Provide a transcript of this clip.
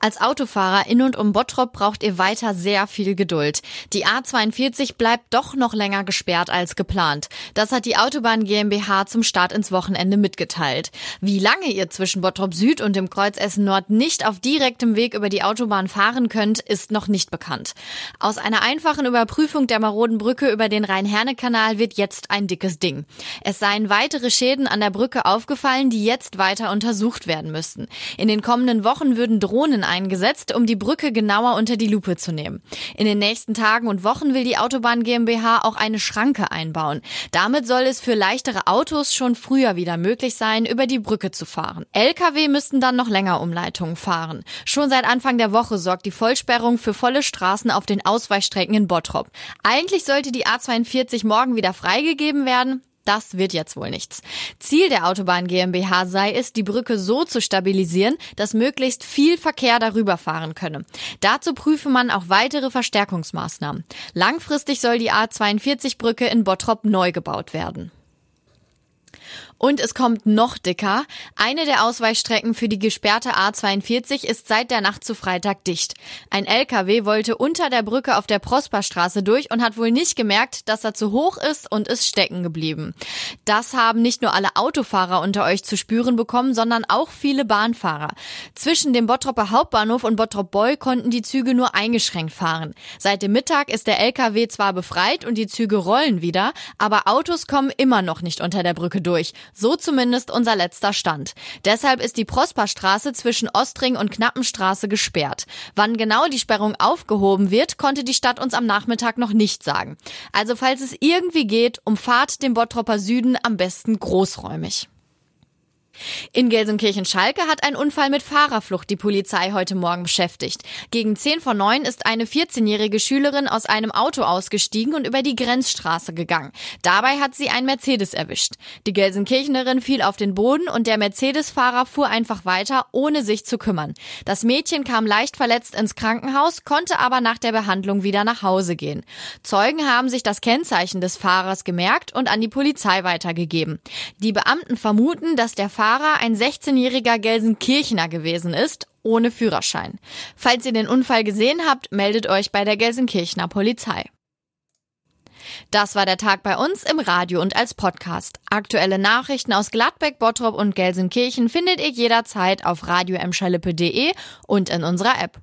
Als Autofahrer in und um Bottrop braucht ihr weiter sehr viel Geduld. Die A42 bleibt doch noch länger gesperrt als geplant. Das hat die Autobahn GmbH zum Start ins Wochenende mitgeteilt. Wie lange ihr zwischen Bottrop Süd und dem Kreuz Essen Nord nicht auf direktem Weg über die Autobahn fahren könnt, ist noch nicht bekannt. Aus einer einfachen Überprüfung der maroden Brücke über den Rhein-Herne-Kanal wird jetzt ein dickes Ding. Es seien weitere Schäden an der Brücke aufgefallen, die jetzt weiter untersucht werden müssten. In den kommenden Wochen würden Drohnen Drohnen eingesetzt, um die Brücke genauer unter die Lupe zu nehmen. In den nächsten Tagen und Wochen will die Autobahn GmbH auch eine Schranke einbauen. Damit soll es für leichtere Autos schon früher wieder möglich sein, über die Brücke zu fahren. Lkw müssten dann noch länger Umleitungen fahren. Schon seit Anfang der Woche sorgt die Vollsperrung für volle Straßen auf den Ausweichstrecken in Bottrop. Eigentlich sollte die A42 morgen wieder freigegeben werden, das wird jetzt wohl nichts. Ziel der Autobahn GmbH sei es, die Brücke so zu stabilisieren, dass möglichst viel Verkehr darüber fahren könne. Dazu prüfe man auch weitere Verstärkungsmaßnahmen. Langfristig soll die A42-Brücke in Bottrop neu gebaut werden. Und es kommt noch dicker. Eine der Ausweichstrecken für die gesperrte A42 ist seit der Nacht zu Freitag dicht. Ein LKW wollte unter der Brücke auf der Prosperstraße durch und hat wohl nicht gemerkt, dass er zu hoch ist und ist stecken geblieben. Das haben nicht nur alle Autofahrer unter euch zu spüren bekommen, sondern auch viele Bahnfahrer. Zwischen dem Bottropper Hauptbahnhof und Bottrop Boy konnten die Züge nur eingeschränkt fahren. Seit dem Mittag ist der LKW zwar befreit und die Züge rollen wieder, aber Autos kommen immer noch nicht unter der Brücke durch. So zumindest unser letzter Stand. Deshalb ist die Prosperstraße zwischen Ostring und Knappenstraße gesperrt. Wann genau die Sperrung aufgehoben wird, konnte die Stadt uns am Nachmittag noch nicht sagen. Also falls es irgendwie geht, umfahrt den Bottropper Süden am besten großräumig. In Gelsenkirchen-Schalke hat ein Unfall mit Fahrerflucht die Polizei heute Morgen beschäftigt. Gegen 10 vor 9 ist eine 14-jährige Schülerin aus einem Auto ausgestiegen und über die Grenzstraße gegangen. Dabei hat sie ein Mercedes erwischt. Die Gelsenkirchenerin fiel auf den Boden und der Mercedes-Fahrer fuhr einfach weiter, ohne sich zu kümmern. Das Mädchen kam leicht verletzt ins Krankenhaus, konnte aber nach der Behandlung wieder nach Hause gehen. Zeugen haben sich das Kennzeichen des Fahrers gemerkt und an die Polizei weitergegeben. Die Beamten vermuten, dass der Fahrer Fahrer ein 16-jähriger Gelsenkirchener gewesen ist, ohne Führerschein. Falls ihr den Unfall gesehen habt, meldet euch bei der Gelsenkirchener Polizei. Das war der Tag bei uns im Radio und als Podcast. Aktuelle Nachrichten aus Gladbeck, Bottrop und Gelsenkirchen findet ihr jederzeit auf radioemschalippe.de und in unserer App.